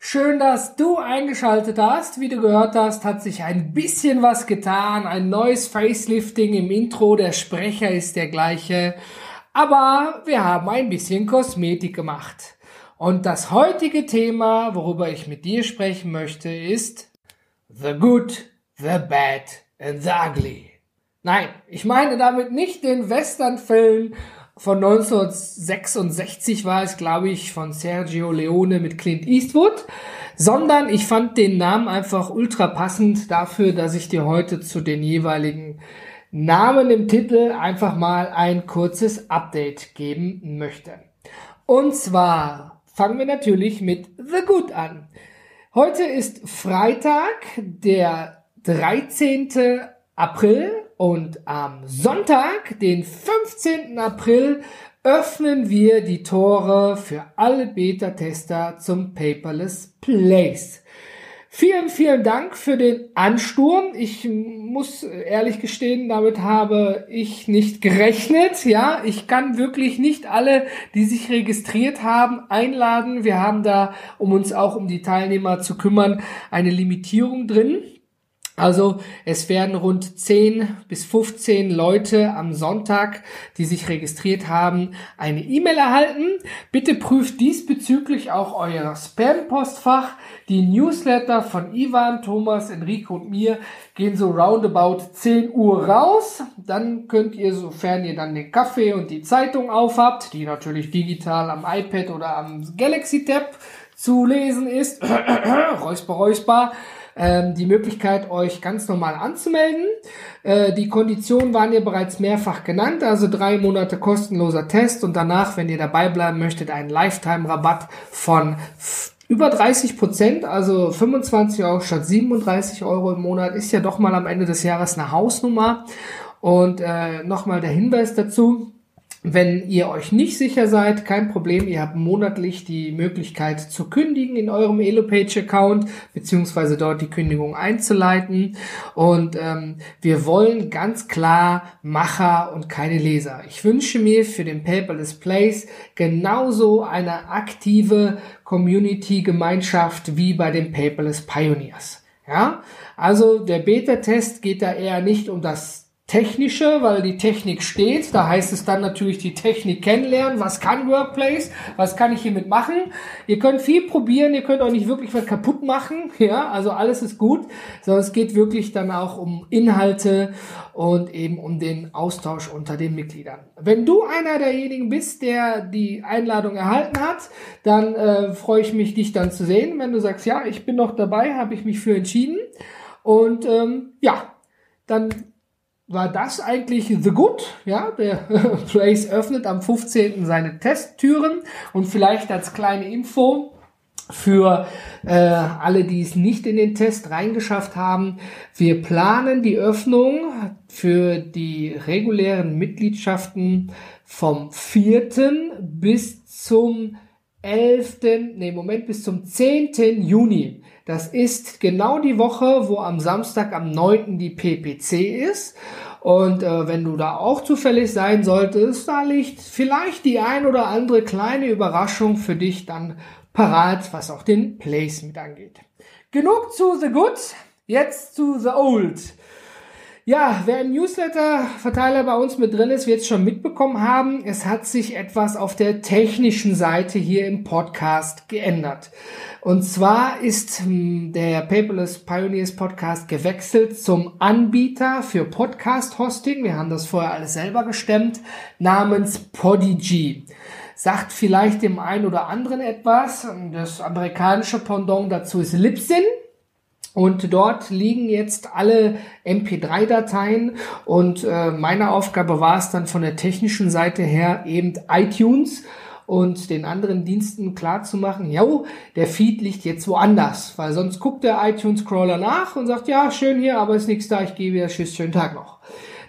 Schön, dass du eingeschaltet hast. Wie du gehört hast, hat sich ein bisschen was getan. Ein neues Facelifting im Intro. Der Sprecher ist der gleiche. Aber wir haben ein bisschen Kosmetik gemacht. Und das heutige Thema, worüber ich mit dir sprechen möchte, ist The Good, The Bad and The Ugly. Nein, ich meine damit nicht den Westernfilm von 1966 war es, glaube ich, von Sergio Leone mit Clint Eastwood, sondern ich fand den Namen einfach ultra passend dafür, dass ich dir heute zu den jeweiligen Namen im Titel einfach mal ein kurzes Update geben möchte. Und zwar fangen wir natürlich mit The Good an. Heute ist Freitag, der 13. April und am Sonntag, den 15. April, öffnen wir die Tore für alle Beta-Tester zum Paperless Place. Vielen, vielen Dank für den Ansturm. Ich muss ehrlich gestehen, damit habe ich nicht gerechnet. Ja, ich kann wirklich nicht alle, die sich registriert haben, einladen. Wir haben da, um uns auch um die Teilnehmer zu kümmern, eine Limitierung drin. Also es werden rund 10 bis 15 Leute am Sonntag, die sich registriert haben, eine E-Mail erhalten. Bitte prüft diesbezüglich auch euer Spam-Postfach. Die Newsletter von Ivan, Thomas, Enrico und mir gehen so roundabout 10 Uhr raus. Dann könnt ihr, sofern ihr dann den Kaffee und die Zeitung aufhabt, die natürlich digital am iPad oder am Galaxy Tab zu lesen ist, räusper, räusper, ähm, die Möglichkeit, euch ganz normal anzumelden. Äh, die Konditionen waren ja bereits mehrfach genannt, also drei Monate kostenloser Test und danach, wenn ihr dabei bleiben möchtet, einen Lifetime-Rabatt von über 30 Prozent, also 25 Euro statt 37 Euro im Monat, ist ja doch mal am Ende des Jahres eine Hausnummer. Und äh, nochmal der Hinweis dazu, wenn ihr euch nicht sicher seid, kein Problem, ihr habt monatlich die Möglichkeit zu kündigen in eurem Elopage-Account, beziehungsweise dort die Kündigung einzuleiten. Und ähm, wir wollen ganz klar Macher und keine Leser. Ich wünsche mir für den Paperless Place genauso eine aktive Community-Gemeinschaft wie bei den Paperless Pioneers. Ja, also der Beta-Test geht da eher nicht um das technische, weil die Technik steht. Da heißt es dann natürlich die Technik kennenlernen. Was kann Workplace? Was kann ich hiermit machen? Ihr könnt viel probieren. Ihr könnt auch nicht wirklich was kaputt machen. Ja, also alles ist gut. Sondern es geht wirklich dann auch um Inhalte und eben um den Austausch unter den Mitgliedern. Wenn du einer derjenigen bist, der die Einladung erhalten hat, dann äh, freue ich mich, dich dann zu sehen. Wenn du sagst, ja, ich bin noch dabei, habe ich mich für entschieden. Und ähm, ja, dann war das eigentlich The Good. Ja, der Place öffnet am 15. seine Testtüren und vielleicht als kleine Info für äh, alle, die es nicht in den Test reingeschafft haben. Wir planen die Öffnung für die regulären Mitgliedschaften vom 4. bis zum 11. Nee, Moment, bis zum 10. Juni. Das ist genau die Woche, wo am Samstag, am 9. die PPC ist. Und äh, wenn du da auch zufällig sein solltest, da liegt vielleicht die ein oder andere kleine Überraschung für dich dann parat, was auch den Place mit angeht. Genug zu The Good, jetzt zu The Old. Ja, wer im Newsletter-Verteiler bei uns mit drin ist, wird es schon mitbekommen haben. Es hat sich etwas auf der technischen Seite hier im Podcast geändert. Und zwar ist hm, der Paperless Pioneers Podcast gewechselt zum Anbieter für Podcast-Hosting. Wir haben das vorher alles selber gestemmt, namens Podigy sagt vielleicht dem einen oder anderen etwas. Das amerikanische Pendant dazu ist Libsyn. Und dort liegen jetzt alle MP3-Dateien und äh, meine Aufgabe war es dann von der technischen Seite her eben iTunes und den anderen Diensten klar zu machen, jo, der Feed liegt jetzt woanders, weil sonst guckt der iTunes-Crawler nach und sagt, ja, schön hier, aber ist nichts da, ich gehe wieder, tschüss, schönen Tag noch.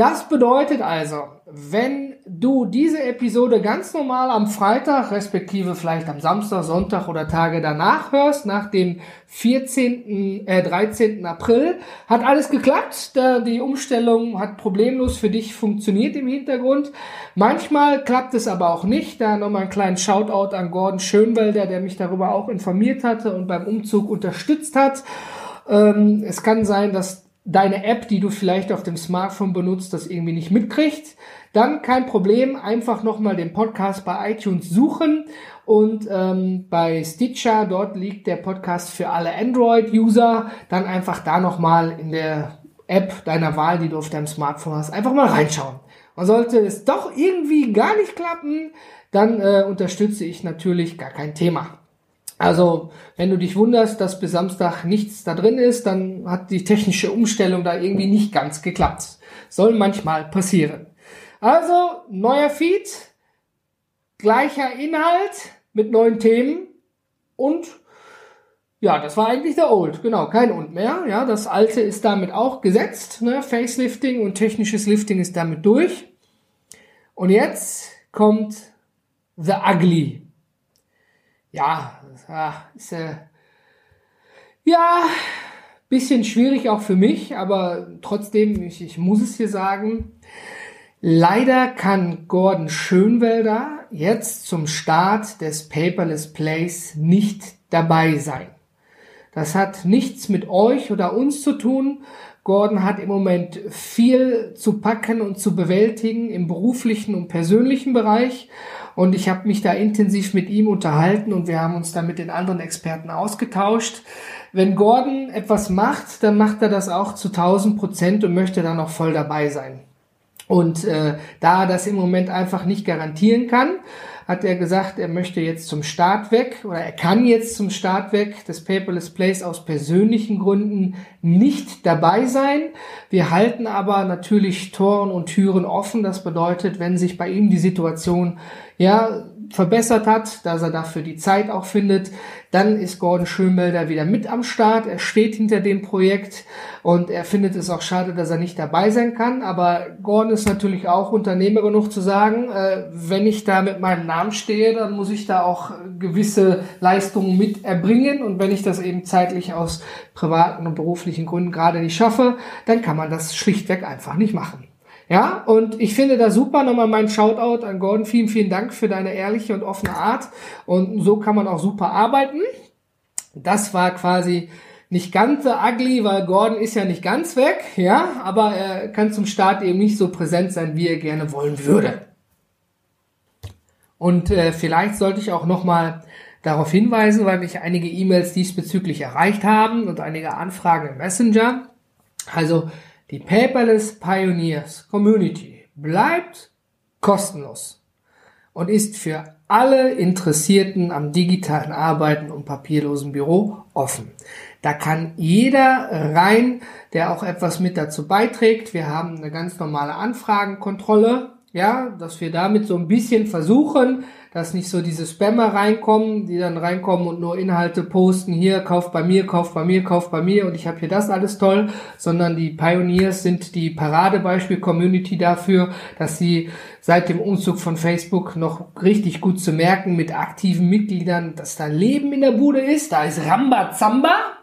Das bedeutet also, wenn du diese Episode ganz normal am Freitag, respektive vielleicht am Samstag, Sonntag oder Tage danach hörst, nach dem 14., äh, 13. April, hat alles geklappt. Die Umstellung hat problemlos für dich funktioniert im Hintergrund. Manchmal klappt es aber auch nicht. Da nochmal einen kleinen Shoutout an Gordon Schönwelder, der mich darüber auch informiert hatte und beim Umzug unterstützt hat. Ähm, es kann sein, dass deine App, die du vielleicht auf dem Smartphone benutzt, das irgendwie nicht mitkriegt, dann kein Problem, einfach nochmal den Podcast bei iTunes suchen und ähm, bei Stitcher, dort liegt der Podcast für alle Android-User, dann einfach da nochmal in der App deiner Wahl, die du auf deinem Smartphone hast, einfach mal reinschauen. Und sollte es doch irgendwie gar nicht klappen, dann äh, unterstütze ich natürlich gar kein Thema. Also, wenn du dich wunderst, dass bis Samstag nichts da drin ist, dann hat die technische Umstellung da irgendwie nicht ganz geklappt. Soll manchmal passieren. Also, neuer Feed, gleicher Inhalt mit neuen Themen und ja, das war eigentlich der Old, genau, kein Und mehr. Ja, das alte ist damit auch gesetzt, ne? Facelifting und technisches Lifting ist damit durch. Und jetzt kommt The Ugly. Ja, ah, ist äh, ja bisschen schwierig auch für mich, aber trotzdem, ich, ich muss es hier sagen. Leider kann Gordon Schönwelder jetzt zum Start des Paperless Plays nicht dabei sein. Das hat nichts mit euch oder uns zu tun. Gordon hat im Moment viel zu packen und zu bewältigen im beruflichen und persönlichen Bereich und ich habe mich da intensiv mit ihm unterhalten und wir haben uns da mit den anderen Experten ausgetauscht. Wenn Gordon etwas macht, dann macht er das auch zu 1000 Prozent und möchte dann auch voll dabei sein. Und äh, da er das im Moment einfach nicht garantieren kann, hat er gesagt, er möchte jetzt zum Start weg oder er kann jetzt zum Start weg des Paperless Plays aus persönlichen Gründen nicht dabei sein. Wir halten aber natürlich Toren und Türen offen. Das bedeutet, wenn sich bei ihm die Situation ja verbessert hat, dass er dafür die Zeit auch findet, dann ist Gordon Schönmelder wieder mit am Start. Er steht hinter dem Projekt und er findet es auch schade, dass er nicht dabei sein kann. Aber Gordon ist natürlich auch Unternehmer genug zu sagen, äh, wenn ich da mit meinem Namen stehe, dann muss ich da auch gewisse Leistungen mit erbringen. Und wenn ich das eben zeitlich aus privaten und beruflichen Gründen gerade nicht schaffe, dann kann man das schlichtweg einfach nicht machen. Ja, und ich finde das super. Nochmal mein Shoutout an Gordon. Vielen, vielen Dank für deine ehrliche und offene Art. Und so kann man auch super arbeiten. Das war quasi nicht ganz so ugly, weil Gordon ist ja nicht ganz weg, ja, aber er kann zum Start eben nicht so präsent sein, wie er gerne wollen würde. Und äh, vielleicht sollte ich auch nochmal darauf hinweisen, weil mich einige E-Mails diesbezüglich erreicht haben und einige Anfragen im Messenger. Also die Paperless Pioneers Community bleibt kostenlos und ist für alle Interessierten am digitalen Arbeiten und papierlosen Büro offen. Da kann jeder rein, der auch etwas mit dazu beiträgt. Wir haben eine ganz normale Anfragenkontrolle, ja, dass wir damit so ein bisschen versuchen, dass nicht so diese Spammer reinkommen, die dann reinkommen und nur Inhalte posten, hier, kauf bei mir, kauf bei mir, kauf bei mir und ich habe hier das alles toll, sondern die Pioneers sind die Paradebeispiel-Community dafür, dass sie seit dem Umzug von Facebook noch richtig gut zu merken mit aktiven Mitgliedern, dass da Leben in der Bude ist, da ist Rambazamba,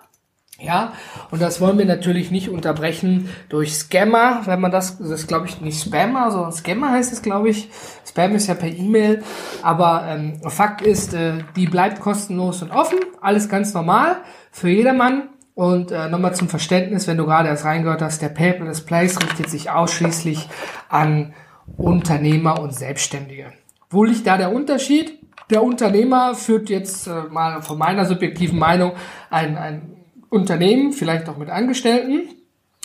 ja, und das wollen wir natürlich nicht unterbrechen durch Scammer, wenn man das, das ist glaube ich nicht Spammer, sondern Scammer heißt es glaube ich. Spam ist ja per E-Mail, aber ähm, Fakt ist, äh, die bleibt kostenlos und offen, alles ganz normal für jedermann. Und äh, nochmal zum Verständnis, wenn du gerade erst reingehört hast, der Paperless Place richtet sich ausschließlich an Unternehmer und Selbstständige. Wo liegt da der Unterschied? Der Unternehmer führt jetzt äh, mal von meiner subjektiven Meinung ein, ein Unternehmen, vielleicht auch mit Angestellten.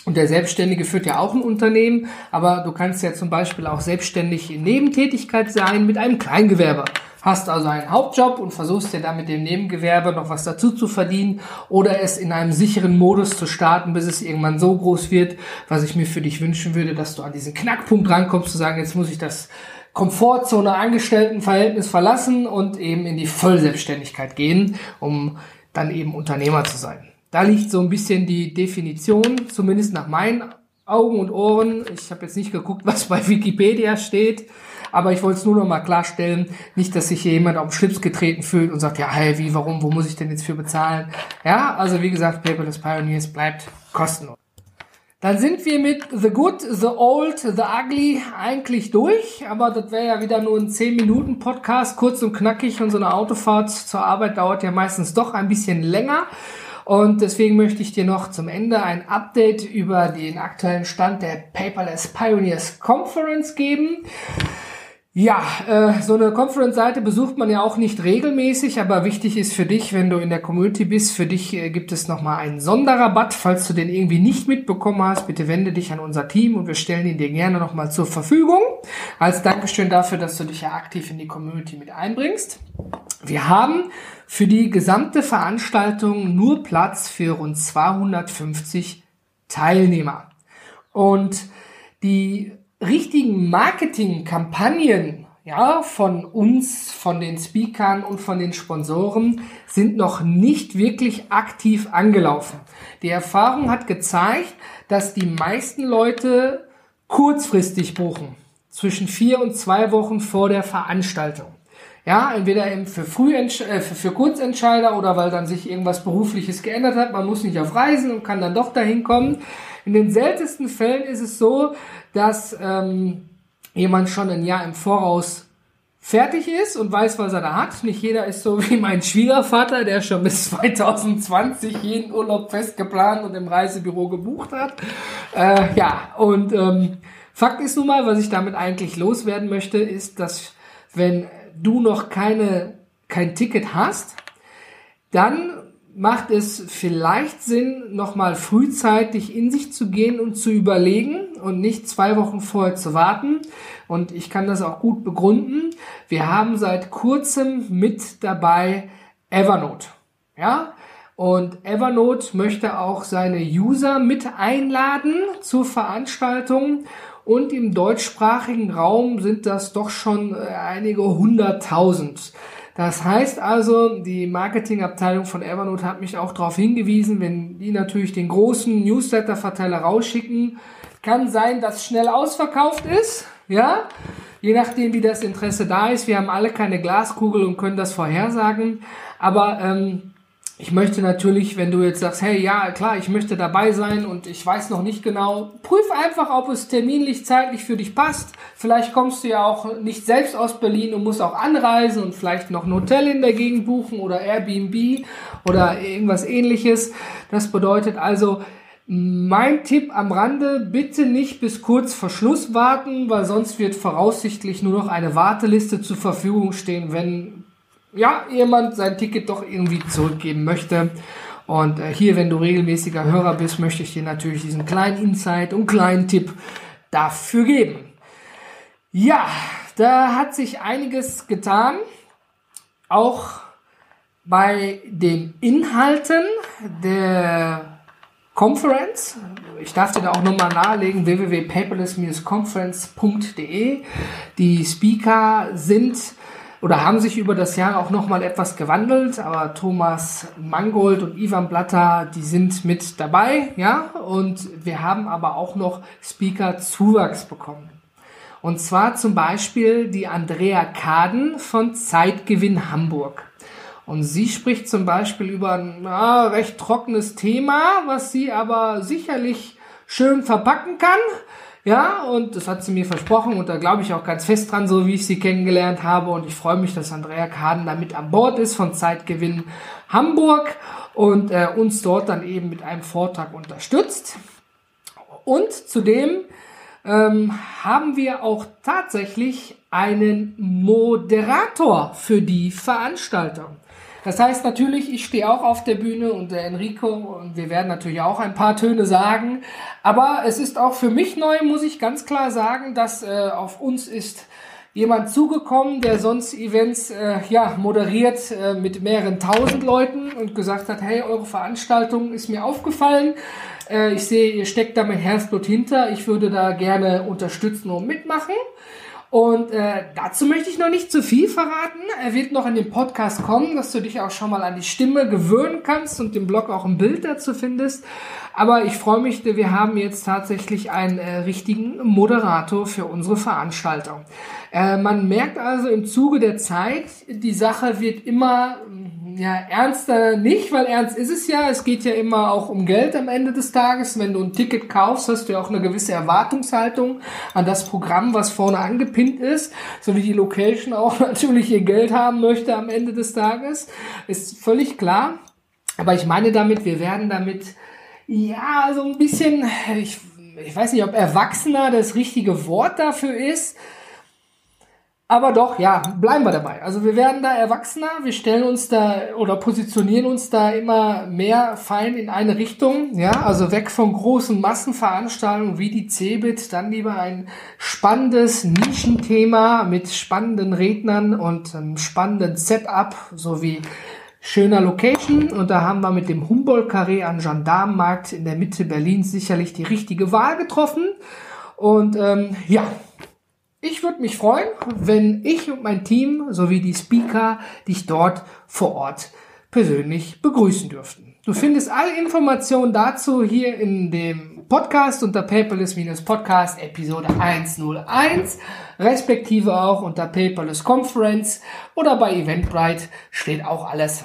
Und der Selbstständige führt ja auch ein Unternehmen, aber du kannst ja zum Beispiel auch selbstständig in Nebentätigkeit sein mit einem Kleingewerbe. Hast also einen Hauptjob und versuchst dir da mit dem Nebengewerbe noch was dazu zu verdienen oder es in einem sicheren Modus zu starten, bis es irgendwann so groß wird, was ich mir für dich wünschen würde, dass du an diesen Knackpunkt rankommst, zu sagen, jetzt muss ich das Komfortzone Angestelltenverhältnis verlassen und eben in die Vollselbstständigkeit gehen, um dann eben Unternehmer zu sein. Da liegt so ein bisschen die Definition, zumindest nach meinen Augen und Ohren. Ich habe jetzt nicht geguckt, was bei Wikipedia steht, aber ich wollte es nur noch mal klarstellen, nicht, dass sich hier jemand auf den Schlips getreten fühlt und sagt, ja, hey, wie, warum, wo muss ich denn jetzt für bezahlen? Ja, also wie gesagt, Paperless Pioneers bleibt kostenlos. Dann sind wir mit The Good, The Old, The Ugly eigentlich durch, aber das wäre ja wieder nur ein 10 Minuten Podcast, kurz und knackig und so eine Autofahrt zur Arbeit dauert ja meistens doch ein bisschen länger. Und deswegen möchte ich dir noch zum Ende ein Update über den aktuellen Stand der Paperless Pioneers Conference geben. Ja, äh, so eine Conference-Seite besucht man ja auch nicht regelmäßig, aber wichtig ist für dich, wenn du in der Community bist, für dich äh, gibt es nochmal einen Sonderrabatt. Falls du den irgendwie nicht mitbekommen hast, bitte wende dich an unser Team und wir stellen ihn dir gerne nochmal zur Verfügung. Als Dankeschön dafür, dass du dich ja aktiv in die Community mit einbringst. Wir haben für die gesamte Veranstaltung nur Platz für rund 250 Teilnehmer. Und die richtigen Marketingkampagnen ja, von uns, von den Speakern und von den Sponsoren sind noch nicht wirklich aktiv angelaufen. Die Erfahrung hat gezeigt, dass die meisten Leute kurzfristig buchen. Zwischen vier und zwei Wochen vor der Veranstaltung. Ja, entweder eben für, Frühentsch äh, für, für Kurzentscheider oder weil dann sich irgendwas Berufliches geändert hat. Man muss nicht auf Reisen und kann dann doch dahin kommen. In den seltensten Fällen ist es so, dass ähm, jemand schon ein Jahr im Voraus fertig ist und weiß, was er da hat. Nicht jeder ist so wie mein Schwiegervater, der schon bis 2020 jeden Urlaub fest geplant und im Reisebüro gebucht hat. Äh, ja, und ähm, Fakt ist nun mal, was ich damit eigentlich loswerden möchte, ist, dass wenn du noch keine, kein Ticket hast, dann macht es vielleicht Sinn, nochmal frühzeitig in sich zu gehen und zu überlegen und nicht zwei Wochen vorher zu warten. Und ich kann das auch gut begründen. Wir haben seit kurzem mit dabei Evernote. Ja? Und Evernote möchte auch seine User mit einladen zur Veranstaltung. Und im deutschsprachigen Raum sind das doch schon äh, einige hunderttausend. Das heißt also, die Marketingabteilung von Evernote hat mich auch darauf hingewiesen, wenn die natürlich den großen Newsletter-Verteiler rausschicken, kann sein, dass schnell ausverkauft ist, ja, je nachdem, wie das Interesse da ist. Wir haben alle keine Glaskugel und können das vorhersagen, aber ähm, ich möchte natürlich, wenn du jetzt sagst, hey, ja, klar, ich möchte dabei sein und ich weiß noch nicht genau, prüf einfach, ob es terminlich, zeitlich für dich passt. Vielleicht kommst du ja auch nicht selbst aus Berlin und musst auch anreisen und vielleicht noch ein Hotel in der Gegend buchen oder Airbnb oder irgendwas ähnliches. Das bedeutet also, mein Tipp am Rande, bitte nicht bis kurz vor Schluss warten, weil sonst wird voraussichtlich nur noch eine Warteliste zur Verfügung stehen, wenn ja, jemand sein Ticket doch irgendwie zurückgeben möchte. Und äh, hier, wenn du regelmäßiger Hörer bist, möchte ich dir natürlich diesen kleinen Insight und kleinen Tipp dafür geben. Ja, da hat sich einiges getan. Auch bei den Inhalten der Conference. Ich darf dir da auch nochmal nahelegen, www.paperless-conference.de. Die Speaker sind oder haben sich über das Jahr auch nochmal etwas gewandelt, aber Thomas Mangold und Ivan Blatter, die sind mit dabei, ja, und wir haben aber auch noch Speaker-Zuwachs bekommen. Und zwar zum Beispiel die Andrea Kaden von Zeitgewinn Hamburg. Und sie spricht zum Beispiel über ein na, recht trockenes Thema, was sie aber sicherlich schön verpacken kann. Ja, und das hat sie mir versprochen und da glaube ich auch ganz fest dran, so wie ich sie kennengelernt habe. Und ich freue mich, dass Andrea Kaden da mit an Bord ist von Zeitgewinn Hamburg und äh, uns dort dann eben mit einem Vortrag unterstützt. Und zudem ähm, haben wir auch tatsächlich einen Moderator für die Veranstaltung. Das heißt natürlich, ich stehe auch auf der Bühne und der Enrico und wir werden natürlich auch ein paar Töne sagen. Aber es ist auch für mich neu, muss ich ganz klar sagen, dass äh, auf uns ist jemand zugekommen, der sonst Events äh, ja moderiert äh, mit mehreren tausend Leuten und gesagt hat, hey, eure Veranstaltung ist mir aufgefallen. Äh, ich sehe, ihr steckt da mit Herzblut hinter. Ich würde da gerne unterstützen und mitmachen. Und äh, dazu möchte ich noch nicht zu viel verraten. Er wird noch in den Podcast kommen, dass du dich auch schon mal an die Stimme gewöhnen kannst und im Blog auch ein Bild dazu findest. Aber ich freue mich, wir haben jetzt tatsächlich einen äh, richtigen Moderator für unsere Veranstaltung. Äh, man merkt also im Zuge der Zeit, die Sache wird immer ja, ernster nicht, weil ernst ist es ja. Es geht ja immer auch um Geld am Ende des Tages. Wenn du ein Ticket kaufst, hast du ja auch eine gewisse Erwartungshaltung an das Programm, was vorne angepinnt ist, so wie die Location auch natürlich ihr Geld haben möchte am Ende des Tages. Ist völlig klar. Aber ich meine damit, wir werden damit, ja, so ein bisschen, ich, ich weiß nicht, ob Erwachsener das richtige Wort dafür ist, aber doch, ja, bleiben wir dabei. Also wir werden da erwachsener, wir stellen uns da oder positionieren uns da immer mehr fein in eine Richtung, ja, also weg von großen Massenveranstaltungen wie die CeBIT, dann lieber ein spannendes Nischenthema mit spannenden Rednern und einem spannenden Setup sowie schöner Location. Und da haben wir mit dem Humboldt-Carré an Gendarmenmarkt in der Mitte Berlins sicherlich die richtige Wahl getroffen. Und ähm, ja, ich würde mich freuen, wenn ich und mein Team sowie die Speaker dich dort vor Ort persönlich begrüßen dürften. Du findest alle Informationen dazu hier in dem Podcast unter Paperless-Podcast Episode 101, respektive auch unter Paperless Conference oder bei Eventbrite steht auch alles.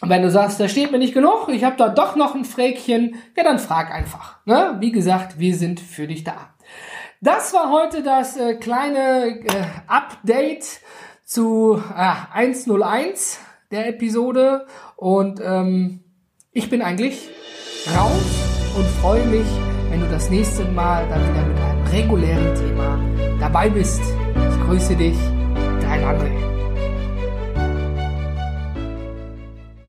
Und wenn du sagst, da steht mir nicht genug, ich habe da doch noch ein Fräkchen, ja dann frag einfach. Ne? Wie gesagt, wir sind für dich da. Das war heute das äh, kleine äh, Update zu äh, 101 der Episode und ähm, ich bin eigentlich raus und freue mich, wenn du das nächste Mal dann wieder mit einem regulären Thema dabei bist. Ich grüße dich, dein André.